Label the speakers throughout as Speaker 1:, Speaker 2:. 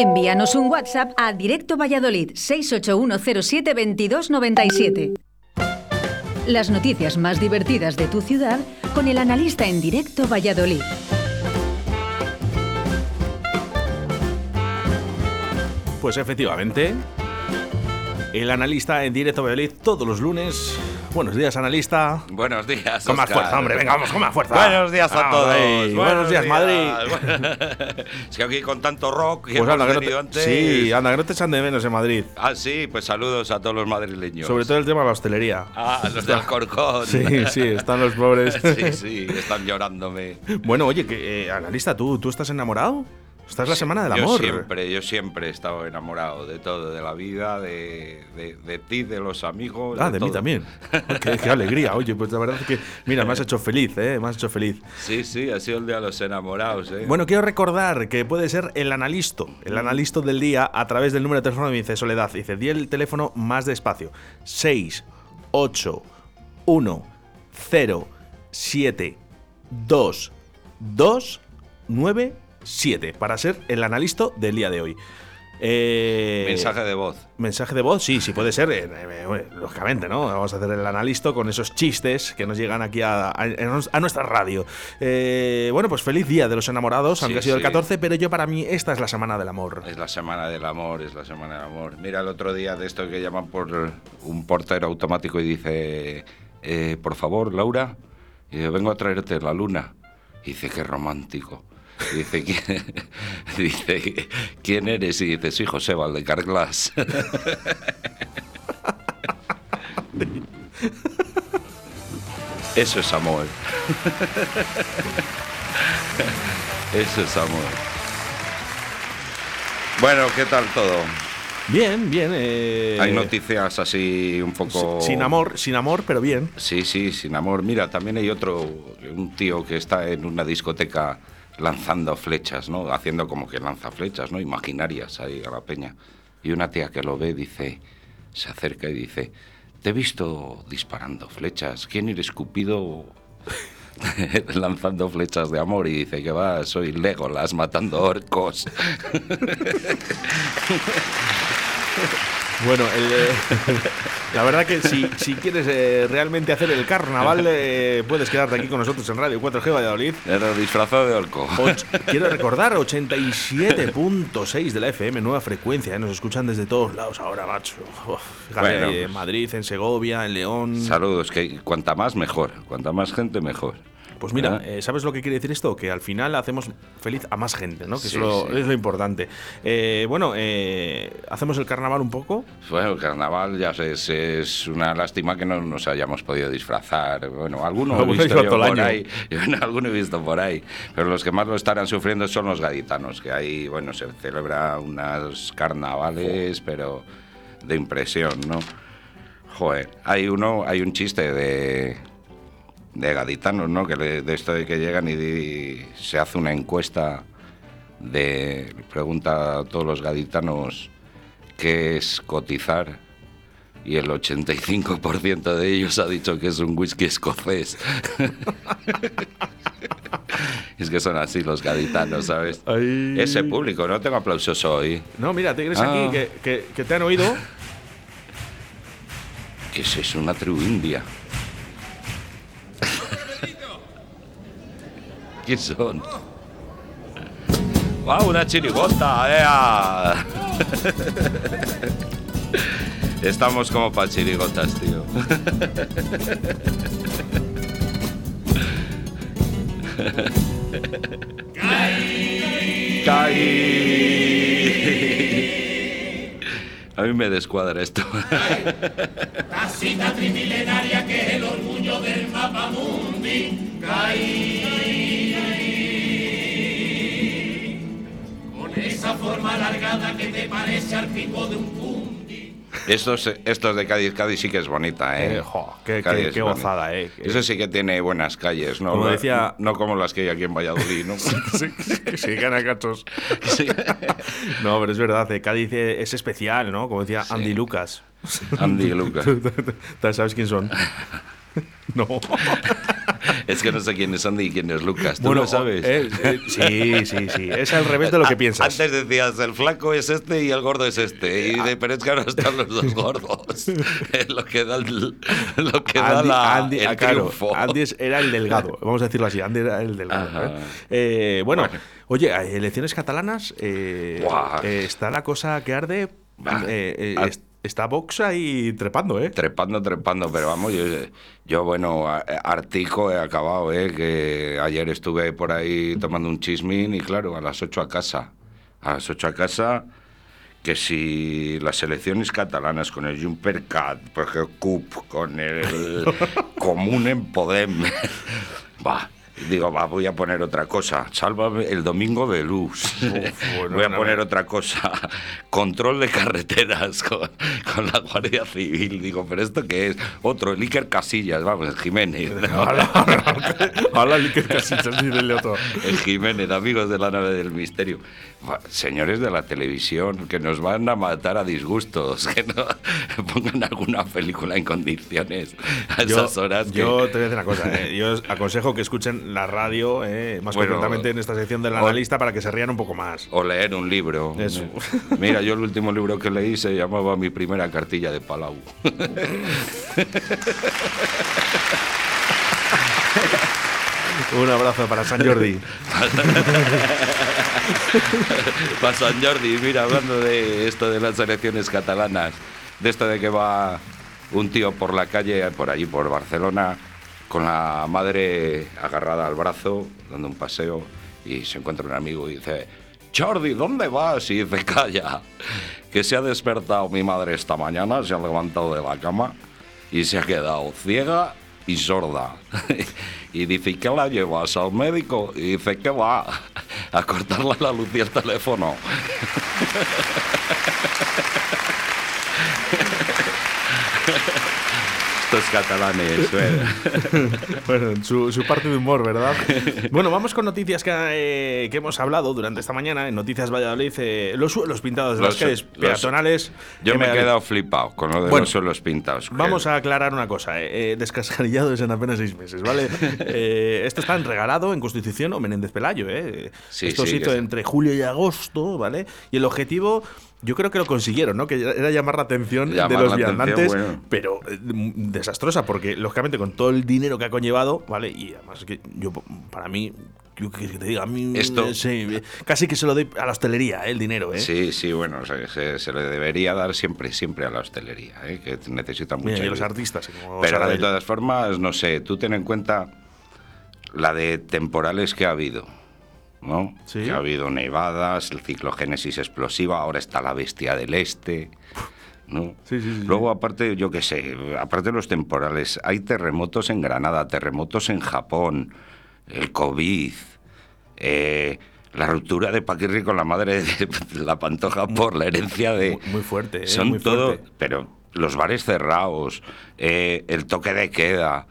Speaker 1: Envíanos un WhatsApp a Directo Valladolid 681072297. Las noticias más divertidas de tu ciudad con el analista en Directo Valladolid.
Speaker 2: Pues efectivamente, el analista en Directo Valladolid todos los lunes Buenos días, analista.
Speaker 3: Buenos días.
Speaker 2: Con más fuerza, hombre, venga, vamos, con más fuerza.
Speaker 3: Buenos días a todos.
Speaker 2: Buenos, días, Madrid.
Speaker 3: es que aquí con tanto rock
Speaker 2: que pues anda, que antes. Sí, anda, que no te echan de menos en Madrid.
Speaker 3: Ah, sí, pues saludos a todos los madrileños.
Speaker 2: Sobre todo el tema de la hostelería.
Speaker 3: Ah, los del Corcón.
Speaker 2: Sí, sí, están los pobres.
Speaker 3: sí, sí, están llorándome.
Speaker 2: Bueno, oye, que, eh, analista, ¿tú, ¿tú estás enamorado? Esta es la semana del amor.
Speaker 3: Yo siempre, yo siempre he estado enamorado de todo, de la vida, de, de, ti, de los amigos.
Speaker 2: Ah, de, mí también. qué, alegría. Oye, pues la verdad es que, mira, me has hecho feliz, ¿eh? Me has hecho feliz.
Speaker 3: Sí, sí, ha sido el día de los enamorados, ¿eh?
Speaker 2: Bueno, quiero recordar que puede ser el analisto, el analisto del día a través del número de teléfono de dice Soledad. Dice, di el teléfono más despacio. 6, 8, 1, 0, 7, 2, 2, 9, 7 para ser el analista del día de hoy.
Speaker 3: Eh, mensaje de voz.
Speaker 2: Mensaje de voz, sí, sí puede ser, eh, eh, lógicamente, ¿no? Vamos a hacer el analista con esos chistes que nos llegan aquí a, nuestra radio. bueno, pues feliz día de los enamorados, aunque ha sido el 14, pero yo para mí esta es la semana del amor.
Speaker 3: Es la semana del amor, es la semana del amor. Mira, el otro día de esto que llaman por un portero automático y dice, por favor, Laura, vengo a traerte la luna. Y dice, qué romántico. Dice, ¿quién, dice, ¿quién eres? Y dice, soy José Valdecar Glass. Eso es amor. Eso es amor. Bueno, ¿qué tal todo?
Speaker 2: Bien, bien. Eh...
Speaker 3: Hay noticias así un poco.
Speaker 2: Sin amor, sin amor, pero bien.
Speaker 3: Sí, sí, sin amor. Mira, también hay otro, un tío que está en una discoteca lanzando flechas, ¿no? Haciendo como que lanza flechas, ¿no? Imaginarias ahí a la peña. Y una tía que lo ve dice, se acerca y dice, te he visto disparando flechas. ¿Quién eres Cupido lanzando flechas de amor? Y dice que va, soy Legolas matando orcos.
Speaker 2: Bueno, eh, la verdad que si, si quieres eh, realmente hacer el carnaval, eh, puedes quedarte aquí con nosotros en Radio 4G Valladolid.
Speaker 3: Era disfrazado de orco.
Speaker 2: quiero recordar, 87.6 de la FM, nueva frecuencia. Nos escuchan desde todos lados ahora, macho. fíjate, en Madrid, en Segovia, en León.
Speaker 3: Saludos, que cuanta más mejor. Cuanta más gente mejor.
Speaker 2: Pues mira, eh, ¿sabes lo que quiere decir esto? Que al final hacemos feliz a más gente, ¿no? Que eso es lo importante. Eh, bueno, eh, ¿hacemos el carnaval un poco?
Speaker 3: Bueno, el carnaval ya es, es una lástima que no nos hayamos podido disfrazar. Bueno, algunos he visto yo por ahí, algunos he visto por ahí, pero los que más lo estarán sufriendo son los gaditanos, que ahí, bueno, se celebra unos carnavales, pero de impresión, ¿no? Joder, hay uno, hay un chiste de de gaditanos, ¿no? Que de esto de que llegan y, se hace una encuesta de pregunta a todos los gaditanos qué es cotizar y el 85% de ellos ha dicho que es un whisky escocés. es que son así los gaditanos, ¿sabes? Ese público, no tengo aplausos hoy.
Speaker 2: No, mira, te crees aquí ah. que, que, te han oído.
Speaker 3: ¿Qué es eso? Una tribu india. ¿Quién son? ¡Wow! Una chirigota, Estamos como para chirigotas, tío. A mí me descuadra esto.
Speaker 4: Casita trimilenaria que es el orgullo del mapa mundi. esa
Speaker 3: Estos, estos de Cádiz, Cádiz sí que es bonita, ¿eh?
Speaker 2: eh qué, gozada, ¿eh?
Speaker 3: Eso sí que tiene buenas calles, ¿no? Como decía... No como las que hay aquí en Valladolid, ¿no?
Speaker 2: sí, sí, canacachos. Sí. no, pero es verdad, eh, Cádiz es especial, ¿no? Como decía Andy Lucas.
Speaker 3: Andy Lucas.
Speaker 2: ¿Sabes quién son? no.
Speaker 3: Es que no sé quién es Andy y quién es Lucas. ¿Tú lo sabes?
Speaker 2: Eh, eh, sí, sí, sí. Es al revés de lo que piensas.
Speaker 3: Antes decías, el flaco es este y el gordo es este. Y de, pero es que ahora están los dos gordos. lo que da, el, lo que da
Speaker 2: Andy,
Speaker 3: la,
Speaker 2: Andy,
Speaker 3: el
Speaker 2: ah, claro,
Speaker 3: triunfo.
Speaker 2: Andy es- era el delgado, vamos a decirlo así, Andy era el delgado. ¿eh? Bueno,
Speaker 3: Bueno.
Speaker 2: oye, elecciones catalanas, está la cosa que arde, eh, eh,
Speaker 3: Ah.
Speaker 2: es- está Vox ahí trepando, ¿eh?
Speaker 3: Trepando, trepando, pero vamos, yo, yo, bueno, a- artico he acabado, ¿eh? Que ayer estuve por ahí tomando un chismín y claro, a las 8 a casa. A las 8 a casa, que si las elecciones catalanas con el Junpercat, pues el CUP, con el Común en Podem, va. Digo, va, voy a poner otra cosa. Sálvame el domingo de luz.
Speaker 2: bueno,
Speaker 3: voy a poner otra cosa. Control de carreteras con, con la Guardia Civil. Digo, ¿pero esto qué es? Otro, el Iker Casillas, vamos, el Jiménez. ¿No?
Speaker 2: Hola, Iker Casillas, dice el
Speaker 3: Jiménez, amigos de la nave del misterio. Señores de la televisión, que nos van a matar a disgustos, que no pongan alguna película en condiciones a
Speaker 2: Yo,
Speaker 3: esas horas. que-
Speaker 2: yo te voy a decir una cosa, eh, yo os aconsejo que escuchen la radio, eh, más
Speaker 3: Bueno,
Speaker 2: concretamente en esta sección del
Speaker 3: o-
Speaker 2: analista, para que se rían un poco más.
Speaker 3: O leer un libro.
Speaker 2: Eso.
Speaker 3: Mira, yo el último libro que leí se llamaba Mi primera cartilla de Palau.
Speaker 2: Un abrazo para San Jordi.
Speaker 3: Para San Jordi, mira, hablando de esto de las elecciones catalanas, de esto de que va un tío por la calle, por allí, por Barcelona, con la madre agarrada al brazo, dando un paseo, y se encuentra un amigo y dice, Jordi, ¿dónde vas? Y dice, calla, que se ha despertado mi madre esta mañana, se ha levantado de la cama y se ha quedado ciega y sorda. y dice, ¿y qué la llevas al médico? Y dice, ¿qué va? A cortarle la luz y el teléfono. Estos catalanes. bueno.
Speaker 2: Bueno, su, su parte de humor, ¿verdad? Bueno, vamos con noticias que, eh, que hemos hablado durante esta mañana en Noticias Valladolid. eh, los suelos pintados de
Speaker 3: Los
Speaker 2: las calles peatonales.
Speaker 3: Yo me he quedado flipado con lo de
Speaker 2: Bueno,
Speaker 3: los suelos pintados.
Speaker 2: Vamos a aclarar una cosa, eh, eh, descascarillados en apenas seis meses, ¿vale? Eh, esto está en regalado en Constitución o Menéndez Pelayo, ¿eh?
Speaker 3: Sí,
Speaker 2: esto
Speaker 3: sí,
Speaker 2: se hizo entre julio y agosto, ¿vale? Y el objetivo, yo creo que lo consiguieron, ¿no? Que era llamar la atención
Speaker 3: Llamar
Speaker 2: de los viandantes,
Speaker 3: bueno.
Speaker 2: pero eh, m- desastrosa, porque lógicamente con todo el dinero que ha conllevado, ¿vale? Y además que yo, para mí, yo que te diga, a mí,
Speaker 3: Esto-
Speaker 2: eh, sí, eh, casi que se lo doy a la hostelería, ¿eh? el dinero, ¿eh?
Speaker 3: Sí, sí, bueno, se, se- se le debería dar siempre, siempre a la hostelería, ¿eh? que necesita mucho.
Speaker 2: Mira, y los artistas, como
Speaker 3: Pero de todas formas, no sé, tú ten en cuenta la de temporales que ha habido, ¿no?
Speaker 2: Sí.
Speaker 3: Que ha habido nevadas, el ciclogénesis explosiva, ahora está la bestia del este. ¿no?
Speaker 2: Sí, sí, sí,
Speaker 3: Luego, aparte, yo qué sé, aparte de los temporales, hay terremotos en Granada, terremotos en Japón, el COVID, eh, la ruptura de Paquirri con la madre de la Pantoja por la herencia de...
Speaker 2: Muy- muy fuerte, ¿eh?
Speaker 3: Son
Speaker 2: Muy
Speaker 3: todo...
Speaker 2: fuerte.
Speaker 3: Pero los bares cerrados, eh, el toque de queda.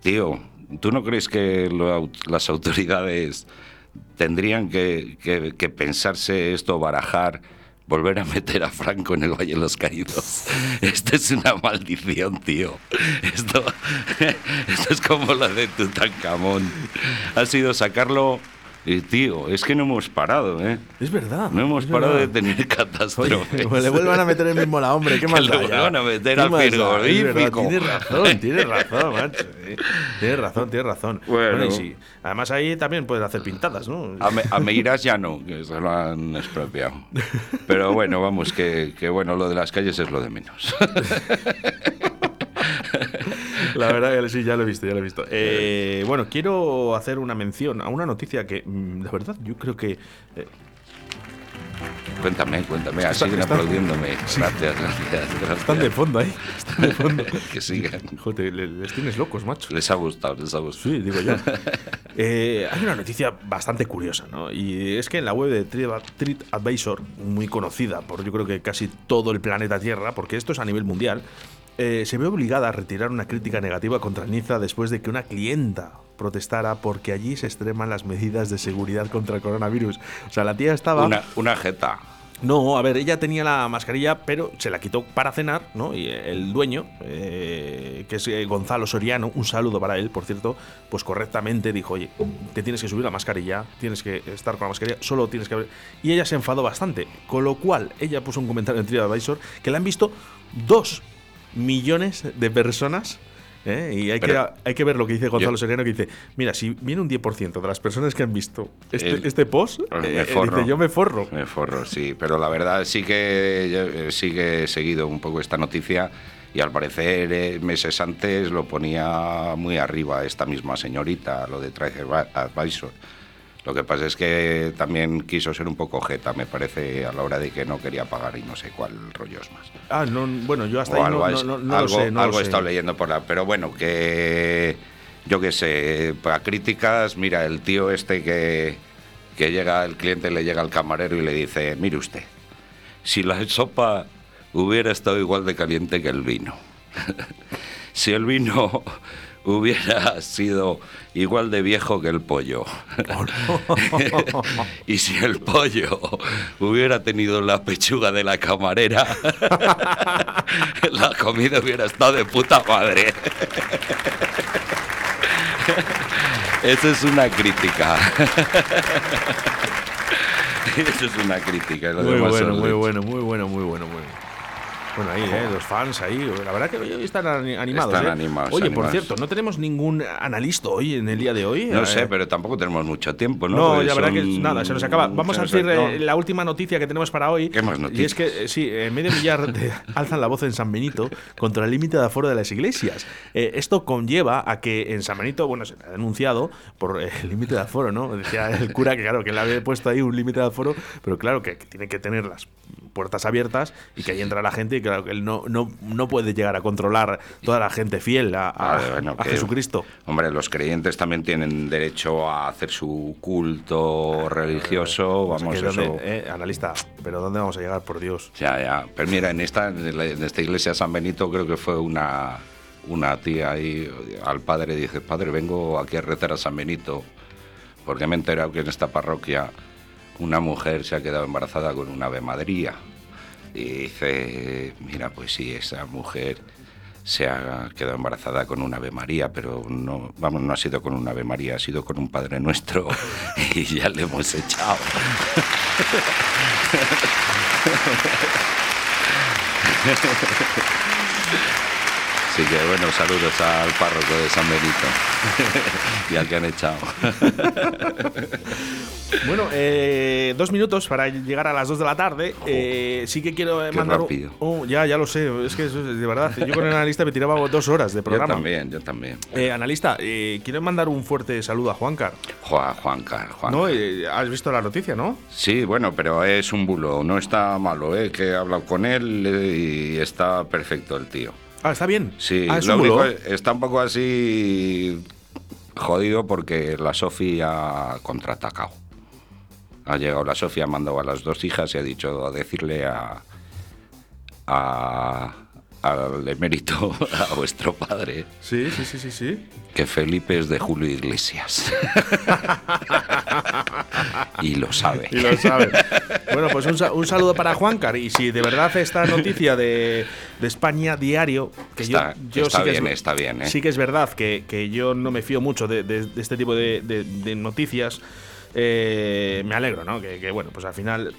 Speaker 3: Tío, ¿tú no crees que lo las autoridades tendrían que, que- pensarse esto, barajar, volver a meter a Franco en el Valle de los Caídos? Esto es una maldición, tío. Esto, esto es como la de Tutankamón. Ha sido sacarlo... Y tío, es que no hemos parado, ¿eh?
Speaker 2: Es verdad.
Speaker 3: No hemos parado de tener
Speaker 2: Oye,
Speaker 3: catástrofes.
Speaker 2: pues le vuelvan a meter el mismo la hombre, ¿qué más
Speaker 3: le vuelvan a meter
Speaker 2: ¿Qué
Speaker 3: al frigorífico.
Speaker 2: Tienes razón, tienes razón, macho. eh. Tienes razón, tienes razón.
Speaker 3: Bueno.
Speaker 2: y sí. Además ahí también puedes hacer pintadas, ¿no?
Speaker 3: A, Me- a Meiras ya no, que se lo han expropiado. Pero bueno, vamos, que, que bueno, lo de las calles es lo de menos.
Speaker 2: La verdad que sí, ya lo he visto, ya lo he visto. Eh, bueno, quiero hacer una mención a una noticia que, mm, de verdad, yo creo que... eh,
Speaker 3: Cuéntame, cuéntame, siguen aplaudiéndome. Gracias, gracias, gracias.
Speaker 2: están de fondo ahí. Están de fondo.
Speaker 3: Que sigan.
Speaker 2: Joder, le- les tienes locos, macho.
Speaker 3: Les ha gustado, les ha gustado.
Speaker 2: Sí, digo yo. Eh, hay una noticia bastante curiosa, ¿no? Y es que en la web de Tri- TripAdvisor, muy conocida por yo creo que casi todo el planeta Tierra, porque esto es a nivel mundial, eh, se ve obligada a retirar una crítica negativa contra Niza después de que una clienta protestara porque allí se extreman las medidas de seguridad contra el coronavirus. O sea, la tía estaba...
Speaker 3: Una, una jeta.
Speaker 2: No, a ver, ella tenía la mascarilla, pero se la quitó para cenar, ¿no? Y el dueño, eh, que es eh, Gonzalo Soriano, un saludo para él, por cierto, pues correctamente dijo, oye, te tienes que subir la mascarilla, tienes que estar con la mascarilla, solo tienes que... Y ella se enfadó bastante, con lo cual ella puso un comentario en TripAdvisor que la han visto dos millones de personas ¿eh? Y hay, que, hay que ver lo que dice Gonzalo Sereno, que dice, mira, si viene un 10% de las personas que han visto este, este post, pues eh, dice, yo me forro.
Speaker 3: Me forro, sí, pero la verdad sí que, sí que he seguido un poco esta noticia y al parecer eh, meses antes lo ponía muy arriba esta misma señorita, lo de Advisor lo que pasa es que también quiso ser un poco jeta, me parece, a la hora de que no quería pagar y no sé cuál rollos más.
Speaker 2: Ah, no, bueno, yo hasta ahí
Speaker 3: algo,
Speaker 2: no,
Speaker 3: no,
Speaker 2: algo, sé,
Speaker 3: algo he estado leyendo por la... Pero bueno, que yo qué sé, para críticas, mira, el tío este que, que llega, el cliente le llega al camarero y le dice, mire usted, si la sopa hubiera estado igual de caliente que el vino, si el vino hubiera sido igual de viejo que el pollo. y si el pollo hubiera tenido la pechuga de la camarera, la comida hubiera estado de puta madre. Eso es una crítica. Eso es una crítica.
Speaker 2: muy bueno, muy bueno, muy bueno, muy bueno, muy bueno. Bueno, ahí, eh, los fans ahí. La verdad que hoy están animados.
Speaker 3: Están
Speaker 2: ¿eh?
Speaker 3: animados.
Speaker 2: Oye, por cierto, no tenemos ningún analista hoy en el día de hoy.
Speaker 3: No sé, pero tampoco tenemos mucho tiempo, ¿no?
Speaker 2: No, la verdad que nada, se nos acaba. Vamos a decir eh, la última noticia que tenemos para hoy.
Speaker 3: ¿Qué más noticias?
Speaker 2: Y es que, sí, medio millar de, alzan la voz en San Benito contra el límite de aforo de las iglesias. esto conlleva a que en San Benito, bueno, se ha denunciado por el límite de aforo, ¿no? Decía el cura que, claro, que le había puesto ahí un límite de aforo, pero claro, que, que tiene que tener las puertas abiertas y que ahí entra la gente y claro que él no, no, no puede llegar a controlar toda la gente fiel a, Jesucristo.
Speaker 3: Hombre, los creyentes también tienen derecho a hacer su culto religioso. Pues vamos, eso.
Speaker 2: Eh, analista, pero ¿dónde vamos a llegar, por Dios?
Speaker 3: Ya, ya. Pero mira, en esta, en esta iglesia San Benito creo que fue una, una tía ahí al padre dice, padre, vengo aquí a rezar a San Benito, porque me he enterado que en esta parroquia una mujer se ha quedado embarazada con una Ave Madría. Y dice, mira, pues sí, esa mujer se ha quedado embarazada con una Ave María, pero no, vamos, no ha sido con una Ave María, ha sido con un Padre Nuestro y ya le hemos echado. Así que bueno, saludos al párroco de San Benito y al que han echado.
Speaker 2: Bueno, eh, dos minutos para llegar a las dos de la tarde. Eh, sí que quiero mandar.
Speaker 3: Un,
Speaker 2: ya, ya lo sé. Es que de verdad. Yo con el analista me tiraba dos horas de programa.
Speaker 3: Yo también, yo también.
Speaker 2: Eh, analista, quiero mandar un fuerte saludo a Juancar.
Speaker 3: Juan, Juancar, Juan.
Speaker 2: ¿No? ¿Has visto la noticia, no?
Speaker 3: Sí, bueno, pero es un bulo. No está malo, ¿eh? Que he hablado con él y está perfecto el tío.
Speaker 2: Ah, está bien.
Speaker 3: Sí,
Speaker 2: ah,
Speaker 3: lo único está un poco así jodido porque la Sofía ha contraatacado. Ha llegado la Sofía, ha mandado a las dos hijas y ha dicho a decirle a, a al emérito, a vuestro padre.
Speaker 2: Sí, sí, sí, sí, sí.
Speaker 3: Que Felipe es de Julio Iglesias. y lo sabe.
Speaker 2: Y lo sabe. Bueno, pues un, saludo para Juancar. Y si de verdad esta noticia de, España Diario, que
Speaker 3: está,
Speaker 2: yo,
Speaker 3: está
Speaker 2: sí
Speaker 3: bien,
Speaker 2: que
Speaker 3: está bien. ¿eh?
Speaker 2: Sí que es verdad que, que yo no me fío mucho de, este tipo de, noticias. Eh, me alegro, ¿no? Que, bueno, pues al final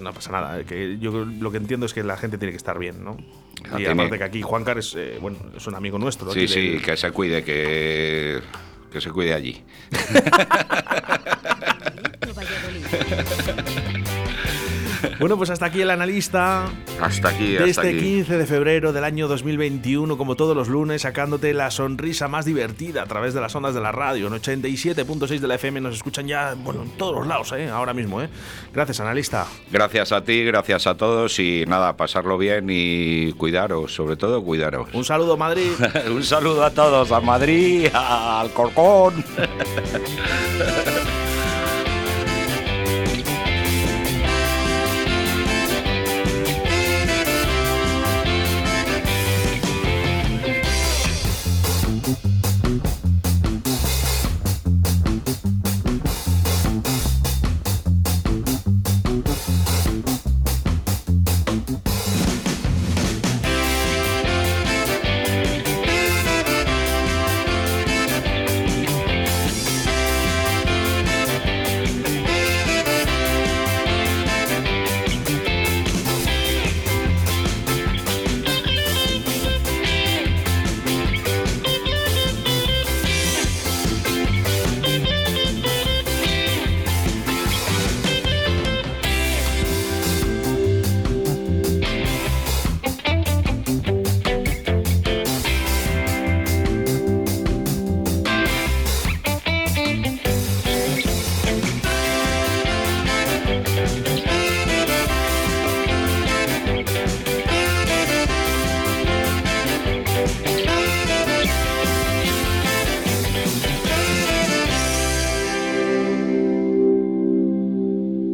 Speaker 2: no pasa nada. Que yo lo que entiendo es que la gente tiene que estar bien, ¿no? Y aparte que aquí Juan es, eh, bueno, es un amigo nuestro.
Speaker 3: Sí, sí, que se cuide, que, que se cuide allí.
Speaker 2: Bueno, pues hasta aquí el analista.
Speaker 3: Hasta aquí,
Speaker 2: hasta
Speaker 3: este
Speaker 2: 15 de febrero del año 2021, como todos los lunes, sacándote la sonrisa más divertida a través de las ondas de la radio. En 87.6 de la FM nos escuchan ya, bueno, en todos los lados, ¿eh? ahora mismo. ¿eh? Gracias, analista.
Speaker 3: Gracias a ti, gracias a todos y nada, pasarlo bien y cuidaros, sobre todo cuidaros.
Speaker 2: Un saludo, Madrid.
Speaker 3: Un saludo a todos, a Madrid, al Corcón.